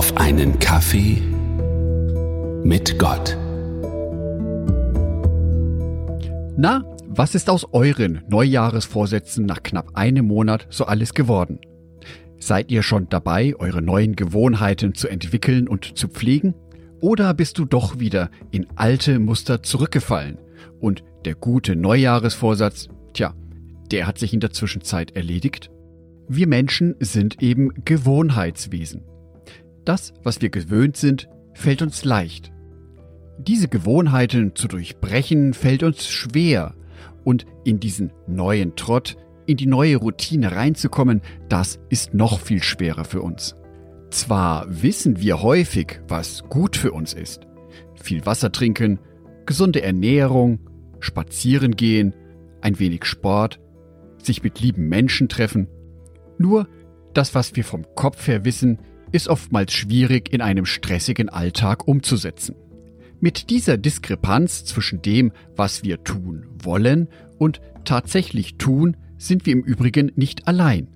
auf einen Kaffee mit Gott. Na, was ist aus euren Neujahresvorsätzen nach knapp einem Monat so alles geworden? Seid ihr schon dabei, eure neuen Gewohnheiten zu entwickeln und zu pflegen? Oder bist du doch wieder in alte Muster zurückgefallen und der gute Neujahresvorsatz, tja, der hat sich in der Zwischenzeit erledigt? Wir Menschen sind eben Gewohnheitswesen. Das, was wir gewöhnt sind, fällt uns leicht. Diese Gewohnheiten zu durchbrechen fällt uns schwer und in diesen neuen Trott, in die neue Routine reinzukommen, das ist noch viel schwerer für uns. Zwar wissen wir häufig, was gut für uns ist. Viel Wasser trinken, gesunde Ernährung, spazieren gehen, ein wenig Sport, sich mit lieben Menschen treffen. Nur das, was wir vom Kopf her wissen, ist oftmals schwierig in einem stressigen Alltag umzusetzen. Mit dieser Diskrepanz zwischen dem, was wir tun wollen und tatsächlich tun, sind wir im Übrigen nicht allein.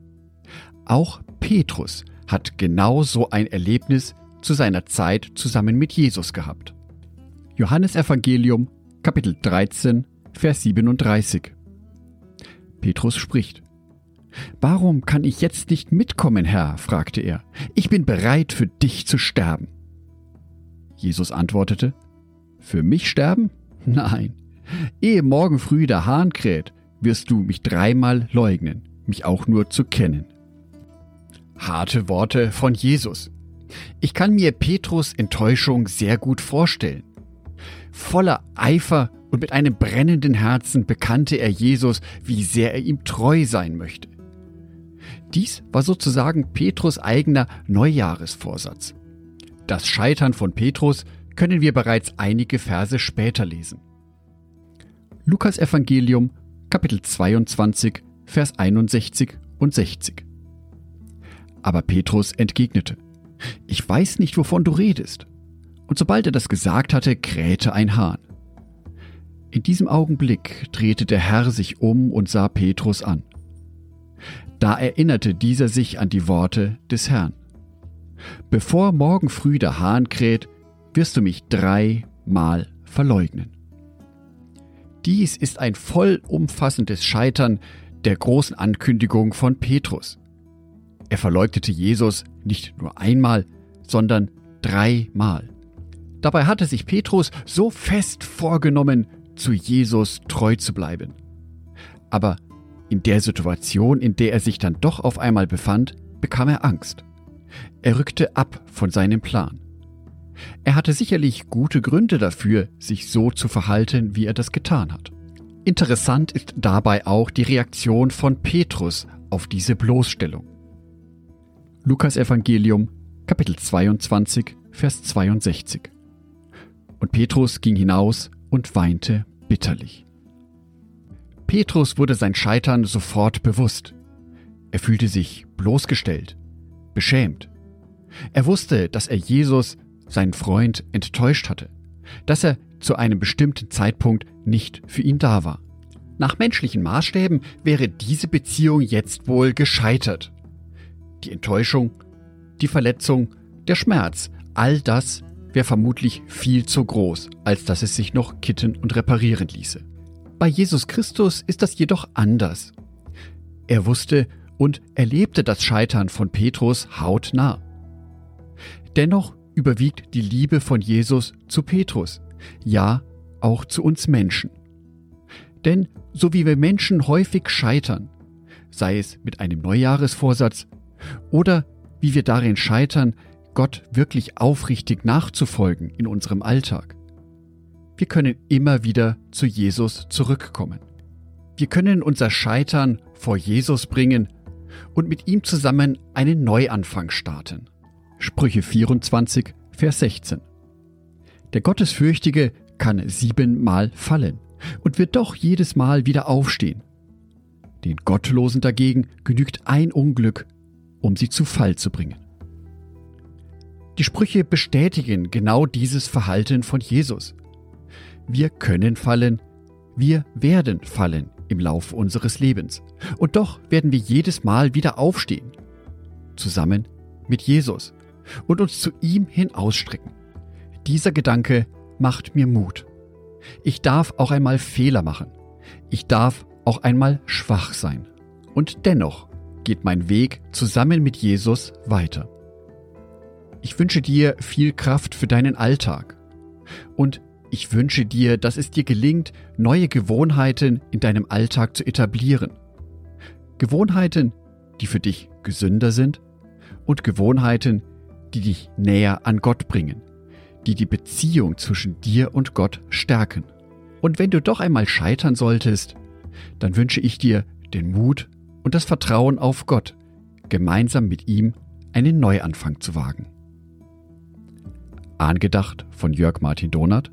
Auch Petrus hat genau so ein Erlebnis zu seiner Zeit zusammen mit Jesus gehabt. Johannes Evangelium Kapitel 13 Vers 37 Petrus spricht Warum kann ich jetzt nicht mitkommen, Herr? fragte er. Ich bin bereit, für dich zu sterben. Jesus antwortete, Für mich sterben? Nein. Ehe morgen früh der Hahn kräht, wirst du mich dreimal leugnen, mich auch nur zu kennen. Harte Worte von Jesus. Ich kann mir Petrus Enttäuschung sehr gut vorstellen. Voller Eifer und mit einem brennenden Herzen bekannte er Jesus, wie sehr er ihm treu sein möchte. Dies war sozusagen Petrus eigener Neujahresvorsatz. Das Scheitern von Petrus können wir bereits einige Verse später lesen. Lukas Evangelium Kapitel 22 Vers 61 und 60. Aber Petrus entgegnete, Ich weiß nicht, wovon du redest. Und sobald er das gesagt hatte, krähte ein Hahn. In diesem Augenblick drehte der Herr sich um und sah Petrus an. Da erinnerte dieser sich an die Worte des Herrn. Bevor morgen früh der Hahn kräht, wirst du mich dreimal verleugnen. Dies ist ein vollumfassendes Scheitern der großen Ankündigung von Petrus. Er verleugnete Jesus nicht nur einmal, sondern dreimal. Dabei hatte sich Petrus so fest vorgenommen, zu Jesus treu zu bleiben. Aber in der Situation, in der er sich dann doch auf einmal befand, bekam er Angst. Er rückte ab von seinem Plan. Er hatte sicherlich gute Gründe dafür, sich so zu verhalten, wie er das getan hat. Interessant ist dabei auch die Reaktion von Petrus auf diese Bloßstellung. Lukas Evangelium, Kapitel 22, Vers 62. Und Petrus ging hinaus und weinte bitterlich. Petrus wurde sein Scheitern sofort bewusst. Er fühlte sich bloßgestellt, beschämt. Er wusste, dass er Jesus, seinen Freund, enttäuscht hatte, dass er zu einem bestimmten Zeitpunkt nicht für ihn da war. Nach menschlichen Maßstäben wäre diese Beziehung jetzt wohl gescheitert. Die Enttäuschung, die Verletzung, der Schmerz, all das wäre vermutlich viel zu groß, als dass es sich noch kitten und reparieren ließe. Bei Jesus Christus ist das jedoch anders. Er wusste und erlebte das Scheitern von Petrus hautnah. Dennoch überwiegt die Liebe von Jesus zu Petrus, ja auch zu uns Menschen. Denn so wie wir Menschen häufig scheitern, sei es mit einem Neujahresvorsatz oder wie wir darin scheitern, Gott wirklich aufrichtig nachzufolgen in unserem Alltag, wir können immer wieder zu Jesus zurückkommen. Wir können unser Scheitern vor Jesus bringen und mit ihm zusammen einen Neuanfang starten. Sprüche 24, Vers 16. Der Gottesfürchtige kann siebenmal fallen und wird doch jedes Mal wieder aufstehen. Den Gottlosen dagegen genügt ein Unglück, um sie zu Fall zu bringen. Die Sprüche bestätigen genau dieses Verhalten von Jesus. Wir können fallen, wir werden fallen im Laufe unseres Lebens. Und doch werden wir jedes Mal wieder aufstehen. Zusammen mit Jesus, und uns zu ihm hin ausstrecken. Dieser Gedanke macht mir Mut. Ich darf auch einmal Fehler machen. Ich darf auch einmal schwach sein. Und dennoch geht mein Weg zusammen mit Jesus weiter. Ich wünsche dir viel Kraft für deinen Alltag. Und ich wünsche dir, dass es dir gelingt, neue Gewohnheiten in deinem Alltag zu etablieren. Gewohnheiten, die für dich gesünder sind und Gewohnheiten, die dich näher an Gott bringen, die die Beziehung zwischen dir und Gott stärken. Und wenn du doch einmal scheitern solltest, dann wünsche ich dir den Mut und das Vertrauen auf Gott, gemeinsam mit ihm einen Neuanfang zu wagen. Angedacht von Jörg Martin Donath,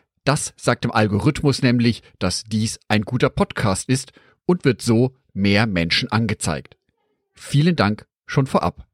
Das sagt dem Algorithmus nämlich, dass dies ein guter Podcast ist und wird so mehr Menschen angezeigt. Vielen Dank schon vorab.